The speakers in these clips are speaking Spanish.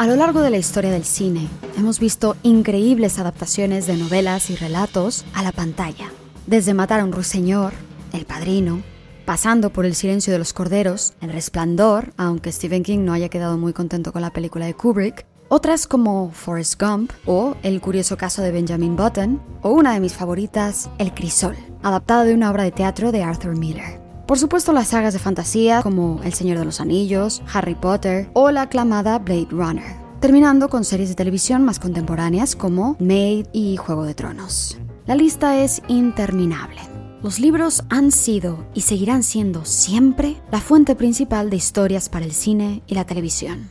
A lo largo de la historia del cine, hemos visto increíbles adaptaciones de novelas y relatos a la pantalla. Desde Matar a un ruiseñor, El Padrino, pasando por El silencio de los corderos, El Resplandor, aunque Stephen King no haya quedado muy contento con la película de Kubrick, otras como Forrest Gump o El curioso caso de Benjamin Button, o una de mis favoritas, El Crisol, adaptada de una obra de teatro de Arthur Miller. Por supuesto las sagas de fantasía como El Señor de los Anillos, Harry Potter o la aclamada Blade Runner, terminando con series de televisión más contemporáneas como Maid y Juego de Tronos. La lista es interminable. Los libros han sido y seguirán siendo siempre la fuente principal de historias para el cine y la televisión.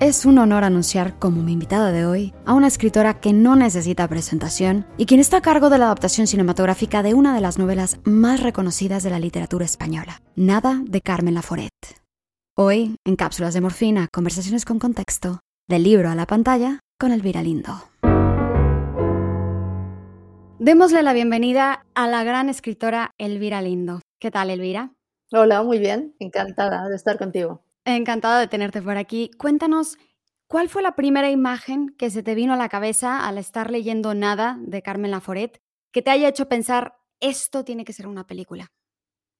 Es un honor anunciar como mi invitada de hoy a una escritora que no necesita presentación y quien está a cargo de la adaptación cinematográfica de una de las novelas más reconocidas de la literatura española, Nada de Carmen Laforet. Hoy, en Cápsulas de Morfina, conversaciones con contexto, del libro a la pantalla con Elvira Lindo. Démosle la bienvenida a la gran escritora Elvira Lindo. ¿Qué tal, Elvira? Hola, muy bien, encantada de estar contigo. Encantada de tenerte por aquí. Cuéntanos, ¿cuál fue la primera imagen que se te vino a la cabeza al estar leyendo Nada de Carmen Laforet que te haya hecho pensar, esto tiene que ser una película?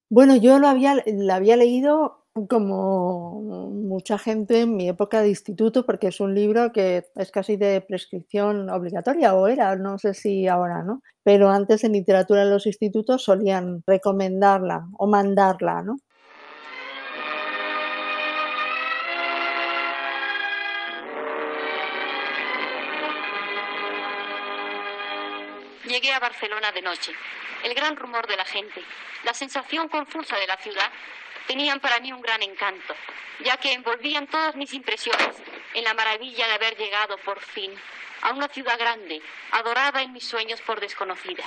Bueno, yo lo había, la había leído como mucha gente en mi época de instituto, porque es un libro que es casi de prescripción obligatoria, o era, no sé si ahora, ¿no? Pero antes en literatura en los institutos solían recomendarla o mandarla, ¿no? Barcelona de noche. El gran rumor de la gente, la sensación confusa de la ciudad, tenían para mí un gran encanto, ya que envolvían todas mis impresiones en la maravilla de haber llegado por fin a una ciudad grande, adorada en mis sueños por desconocida.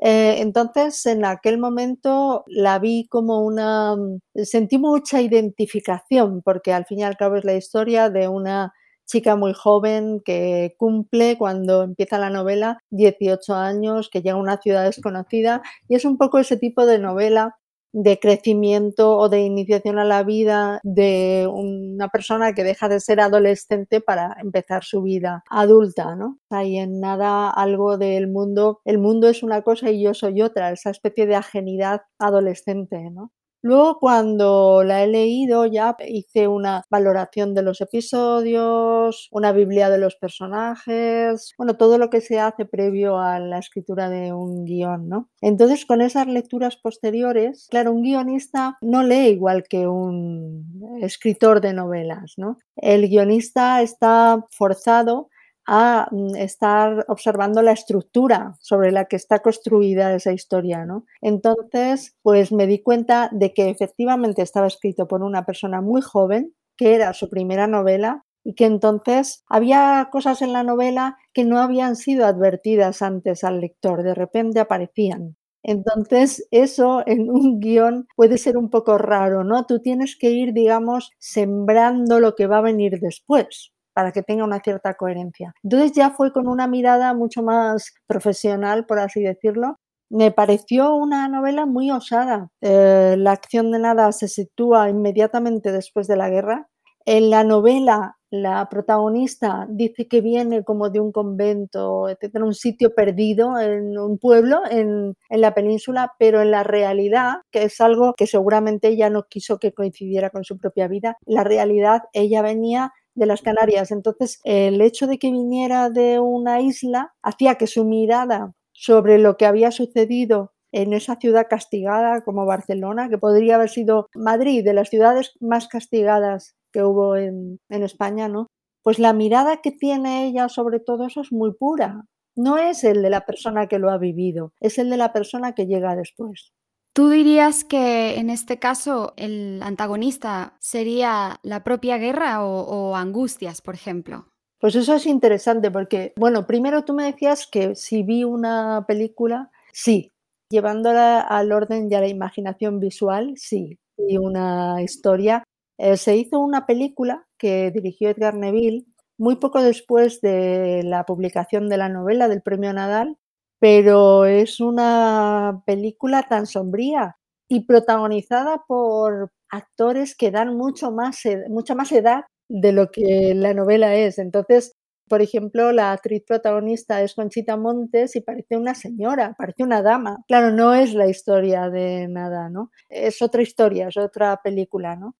Eh, entonces, en aquel momento la vi como una... sentí mucha identificación, porque al fin y al cabo es la historia de una chica muy joven que cumple cuando empieza la novela 18 años, que llega a una ciudad desconocida y es un poco ese tipo de novela de crecimiento o de iniciación a la vida de una persona que deja de ser adolescente para empezar su vida adulta, ¿no? Hay en nada algo del mundo, el mundo es una cosa y yo soy otra, esa especie de ajenidad adolescente, ¿no? Luego, cuando la he leído, ya hice una valoración de los episodios, una biblia de los personajes, bueno, todo lo que se hace previo a la escritura de un guion, ¿no? Entonces, con esas lecturas posteriores, claro, un guionista no lee igual que un escritor de novelas, ¿no? El guionista está forzado a mm, estar observando la estructura sobre la que está construida esa historia, ¿no? Entonces, pues me di cuenta de que efectivamente estaba escrito por una persona muy joven, que era su primera novela, y que entonces había cosas en la novela que no habían sido advertidas antes al lector, de repente aparecían. Entonces, eso en un guion puede ser un poco raro, ¿no? Tú tienes que ir, digamos, sembrando lo que va a venir después para que tenga una cierta coherencia. Entonces ya fue con una mirada mucho más profesional, por así decirlo. Me pareció una novela muy osada. Eh, la acción de nada se sitúa inmediatamente después de la guerra. En la novela la protagonista dice que viene como de un convento, etcétera, un sitio perdido en un pueblo en, en, la península, pero en la realidad, que es algo que seguramente ella no quiso que coincidiera con su propia vida, la realidad ella venía de las Canarias. Entonces, el hecho de que viniera de una isla hacía que su mirada sobre lo que había sucedido en esa ciudad castigada como Barcelona, que podría haber sido Madrid, de las ciudades más castigadas que hubo en, en España, ¿no? Pues la mirada que tiene ella sobre todo eso es muy pura. No es el de la persona que lo ha vivido, es el de la persona que llega después. ¿Tú dirías que en este caso el antagonista sería la propia guerra o, angustias, por ejemplo? Pues eso es interesante porque, bueno, primero tú me decías que si vi una película, sí, llevándola al orden y a la imaginación visual, sí, y una historia. Eh, se hizo una película que dirigió Edgar Neville muy poco después de la publicación de la novela del premio Nadal pero es una película tan sombría y protagonizada por actores que dan mucho más, mucha más edad de lo que la novela es. Entonces, por ejemplo, la actriz protagonista es Conchita Montes y parece una señora, parece una dama. Claro, no es la historia de nada, ¿no? Es otra historia, es otra película, ¿no?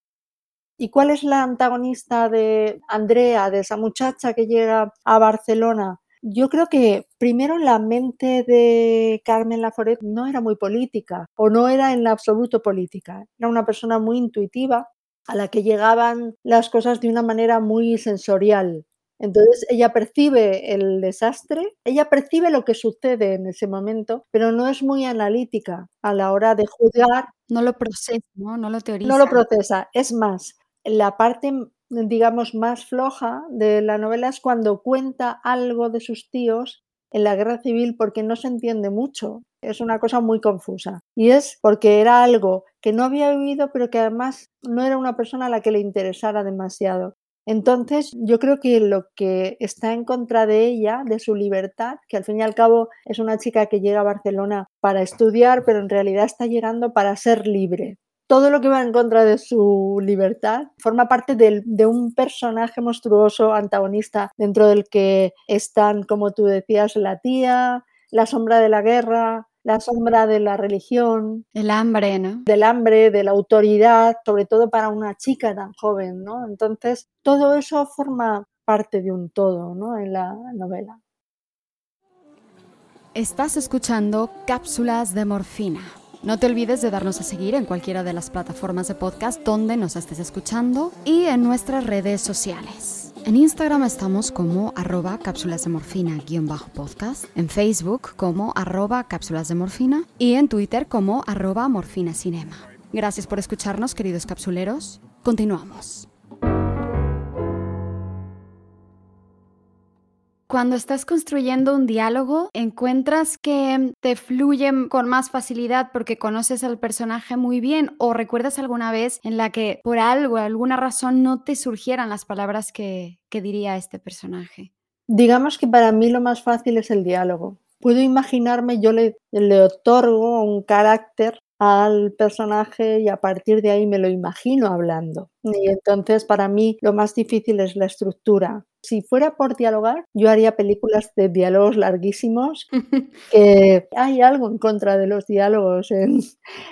¿Y cuál es la antagonista de Andrea, de esa muchacha que llega a Barcelona? Yo creo que primero la mente de Carmen Laforet no era muy política o no era en absoluto política. Era una persona muy intuitiva a la que llegaban las cosas de una manera muy sensorial. Entonces ella percibe el desastre, ella percibe lo que sucede en ese momento, pero no es muy analítica a la hora de juzgar. No lo procesa, ¿no? No lo teoriza. No lo procesa. Es más, la parte, digamos, más floja de la novela es cuando cuenta algo de sus tíos en la guerra civil porque no se entiende mucho. Es una cosa muy confusa. Y es porque era algo que no había vivido, pero que además no era una persona a la que le interesara demasiado. Entonces, yo creo que lo que está en contra de ella, de su libertad, que al fin y al cabo es una chica que llega a Barcelona para estudiar, pero en realidad está llegando para ser libre. Todo lo que va en contra de su libertad forma parte de, un personaje monstruoso, antagonista, dentro del que están, como tú decías, la tía, la sombra de la guerra, la sombra de la religión. El hambre, ¿no? Del hambre, de la autoridad, sobre todo para una chica tan joven, ¿no? Entonces, todo eso forma parte de un todo, ¿no? En la novela. Estás escuchando Cápsulas de Morfina. No te olvides de darnos a seguir en cualquiera de las plataformas de podcast donde nos estés escuchando y en nuestras redes sociales. En Instagram estamos como arroba cápsulas de morfina podcast, en Facebook como arroba cápsulas de morfina y en Twitter como arroba morfina cinema. Gracias por escucharnos, queridos capsuleros. Continuamos. Cuando estás construyendo un diálogo, encuentras que te fluyen con más facilidad porque conoces al personaje muy bien o recuerdas alguna vez en la que por algo, alguna razón no te surgieran las palabras que, diría este personaje. Digamos que para mí lo más fácil es el diálogo. Puedo imaginarme, yo le otorgo un carácter al personaje y a partir de ahí me lo imagino hablando. Y entonces para mí lo más difícil es la estructura. Si fuera por dialogar, yo haría películas de diálogos larguísimos. que hay algo en contra de los diálogos en,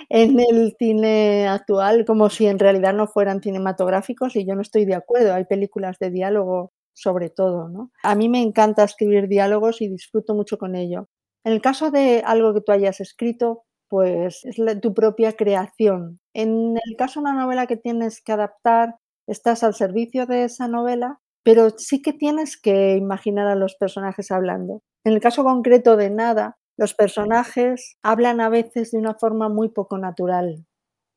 en, el cine actual, como si en realidad no fueran cinematográficos y yo no estoy de acuerdo. Hay películas de diálogo sobre todo, ¿no? A mí me encanta escribir diálogos y disfruto mucho con ello. En el caso de algo que tú hayas escrito, pues es tu propia creación. En el caso de una novela que tienes que adaptar, estás al servicio de esa novela, pero sí que tienes que imaginar a los personajes hablando. En el caso concreto de Nada, los personajes hablan a veces de una forma muy poco natural.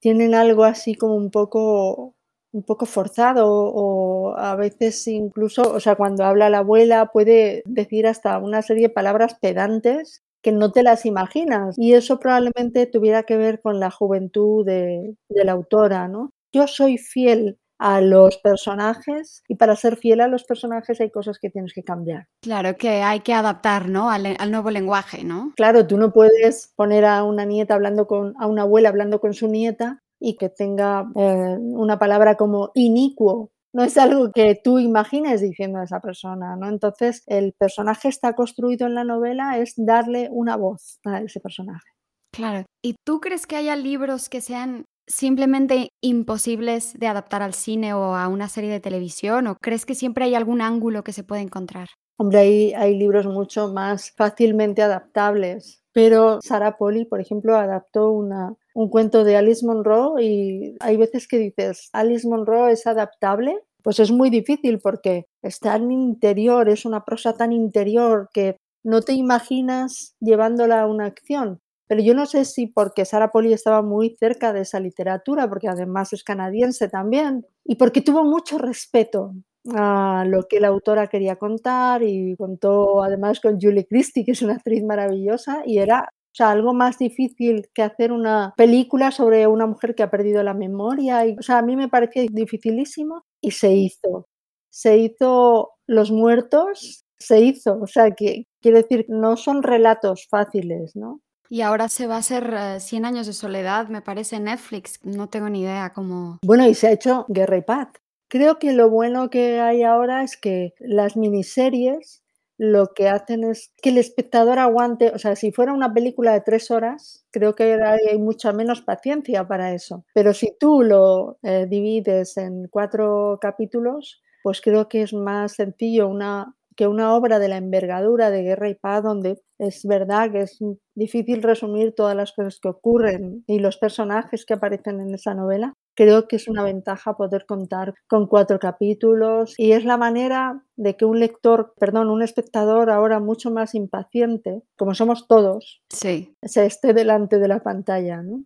Tienen algo así como un poco un poco forzado o a veces incluso, o sea, cuando habla la abuela puede decir hasta una serie de palabras pedantes que no te las imaginas. Y eso probablemente tuviera que ver con la juventud de, la autora, ¿no? Yo soy fiel a los personajes y para ser fiel a los personajes hay cosas que tienes que cambiar. Claro, que hay que adaptar, ¿no? Al, nuevo lenguaje, ¿no? Claro, tú no puedes poner a una nieta hablando con, a una abuela hablando con su nieta y que tenga eh, una palabra como inicuo no es algo que tú imagines diciendo a esa persona, ¿no? Entonces, el personaje está construido en la novela es darle una voz a ese personaje. Claro. ¿Y tú crees que haya libros que sean simplemente imposibles de adaptar al cine o a una serie de televisión? ¿O crees que siempre hay algún ángulo que se puede encontrar? Hombre, hay, hay libros mucho más fácilmente adaptables. Pero Sarah Poli, por ejemplo, adaptó una, un cuento de Alice Monroe y hay veces que dices, Alice Monroe es adaptable. Pues es muy difícil porque es tan interior, es una prosa tan interior que no te imaginas llevándola a una acción. Pero yo no sé si porque Sarah Poli estaba muy cerca de esa literatura, porque además es canadiense también, y porque tuvo mucho respeto a lo que la autora quería contar y contó además con Julie Christie, que es una actriz maravillosa, y era o sea, algo más difícil que hacer una película sobre una mujer que ha perdido la memoria. Y, o sea, a mí me parecía dificilísimo y se hizo. Se hizo Los Muertos, se hizo. O sea, que decir, no son relatos fáciles, ¿no? Y ahora se va a hacer 100 años de soledad, me parece, Netflix. No tengo ni idea cómo... Bueno, y se ha hecho Guerra y Paz. Creo que lo bueno que hay ahora es que las miniseries lo que hacen es que el espectador aguante, o sea, si fuera una película de tres horas, creo que hay mucha menos paciencia para eso. Pero si tú lo eh, divides en cuatro capítulos, pues creo que es más sencillo una, que una obra de la envergadura de Guerra y Paz, donde es verdad que es difícil resumir todas las cosas que ocurren y los personajes que aparecen en esa novela, creo que es una ventaja poder contar con cuatro capítulos y es la manera de que un lector, perdón, un espectador ahora mucho más impaciente, como somos todos, sí. se esté delante de la pantalla, ¿no?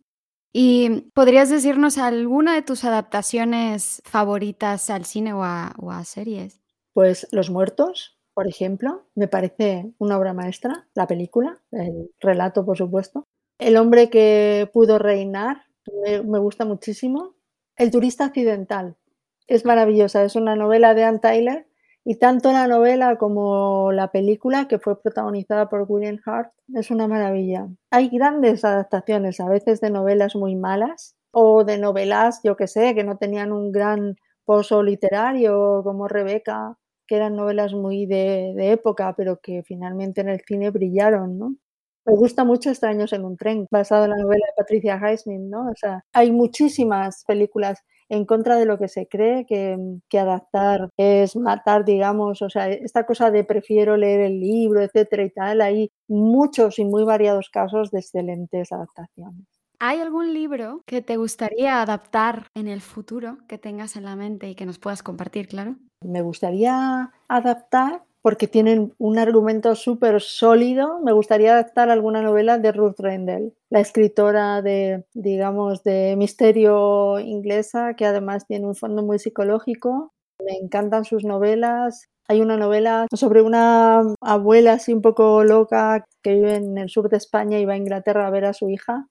¿Y podrías decirnos alguna de tus adaptaciones favoritas al cine o a, o a series? Pues Los Muertos, por ejemplo, me parece una obra maestra, la película, el relato, por supuesto. El hombre que pudo reinar, me, gusta muchísimo. El turista accidental. Es maravillosa, es una novela de Anne Tyler y tanto la novela como la película, que fue protagonizada por William Hart, es una maravilla. Hay grandes adaptaciones, a veces de novelas muy malas o de novelas, yo que sé, que no tenían un gran pozo literario, como Rebeca, que eran novelas muy de, época, pero que finalmente en el cine brillaron, ¿no? Me gusta mucho Extraños en un tren, basado en la novela de Patricia Highsmith, ¿no? O sea, hay muchísimas películas en contra de lo que se cree que, que, adaptar es matar, digamos, o sea, esta cosa de prefiero leer el libro, etcétera y tal, hay muchos y muy variados casos de excelentes adaptaciones. ¿Hay algún libro que te gustaría adaptar en el futuro que tengas en la mente y que nos puedas compartir, claro? Me gustaría adaptar porque tienen un argumento súper sólido. Me gustaría adaptar alguna novela de Ruth Rendell, la escritora de, digamos, de misterio inglesa, que además tiene un fondo muy psicológico. Me encantan sus novelas. Hay una novela sobre una abuela así un poco loca que vive en el sur de España y va a Inglaterra a ver a su hija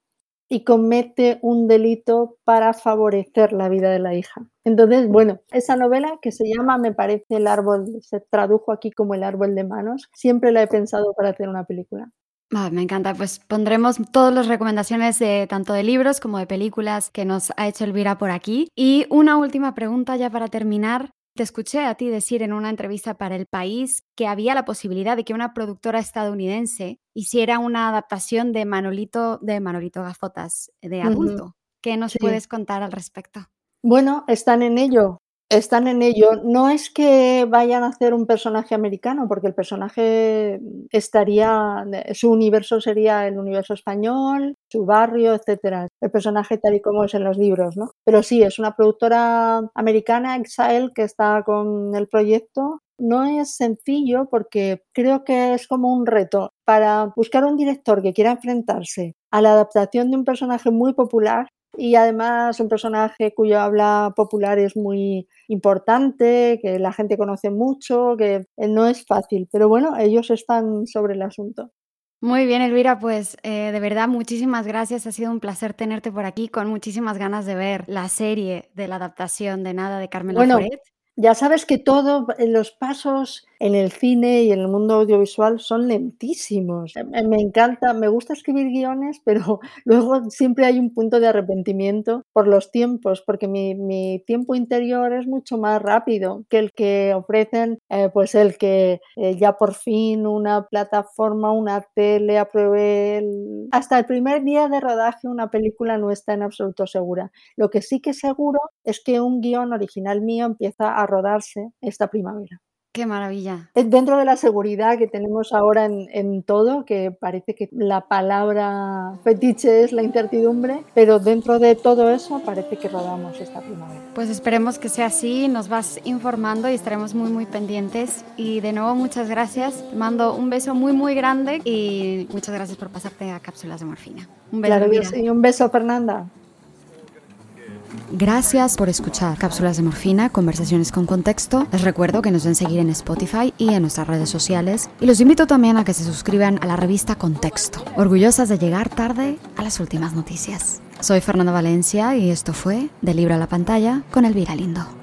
y comete un delito para favorecer la vida de la hija. Entonces, bueno, esa novela que se llama, me parece, El árbol, se tradujo aquí como El árbol de manos, siempre la he pensado para hacer una película. Ah, me encanta, pues pondremos todas las recomendaciones de tanto de libros como de películas que nos ha hecho Elvira por aquí. Y una última pregunta ya para terminar. Te escuché a ti decir en una entrevista para El País que había la posibilidad de que una productora estadounidense hiciera una adaptación de Manolito, de Manolito Gafotas, de adulto. ¿Qué nos puedes contar al respecto? Bueno, están en ello. Están en ello. No es que vayan a hacer un personaje americano, porque el personaje estaría, su universo sería el universo español, su barrio, etcétera. El personaje tal y como es en los libros, ¿no? Pero sí, es una productora americana, Exile, que está con el proyecto. No es sencillo porque creo que es como un reto para buscar un director que quiera enfrentarse a la adaptación de un personaje muy popular y además un personaje cuyo habla popular es muy importante, que la gente conoce mucho, que no es fácil, pero bueno, ellos están sobre el asunto. Muy bien, Elvira, pues eh, de verdad muchísimas gracias. Ha sido un placer tenerte por aquí con muchísimas ganas de ver la serie de la adaptación de Nada de Carmen bueno, Ya sabes que todos los pasos en el cine y en el mundo audiovisual son lentísimos. Me encanta, me gusta escribir guiones, pero luego siempre hay un punto de arrepentimiento por los tiempos, porque mi, tiempo interior es mucho más rápido que el que ofrecen, eh, pues el que eh, ya por fin una plataforma, una tele apruebe. El... Hasta el primer día de rodaje una película no está en absoluto segura. Lo que sí que seguro es que un guion original mío empieza a rodarse esta primavera. Qué maravilla. Dentro de la seguridad que tenemos ahora en, todo, que parece que la palabra fetiche es la incertidumbre, pero dentro de todo eso parece que rodamos esta primavera. Pues esperemos que sea así, nos vas informando y estaremos muy muy pendientes. Y de nuevo muchas gracias, te mando un beso muy muy grande y muchas gracias por pasarte a Cápsulas de Morfina. Un beso. Claro un beso Fernanda. Gracias por escuchar Cápsulas de Morfina, conversaciones con contexto. Les recuerdo que nos den seguir en Spotify y en nuestras redes sociales. Y los invito también a que se suscriban a la revista Contexto, orgullosas de llegar tarde a las últimas noticias. Soy Fernanda Valencia y esto fue De Libro a la Pantalla con Elvira Lindo.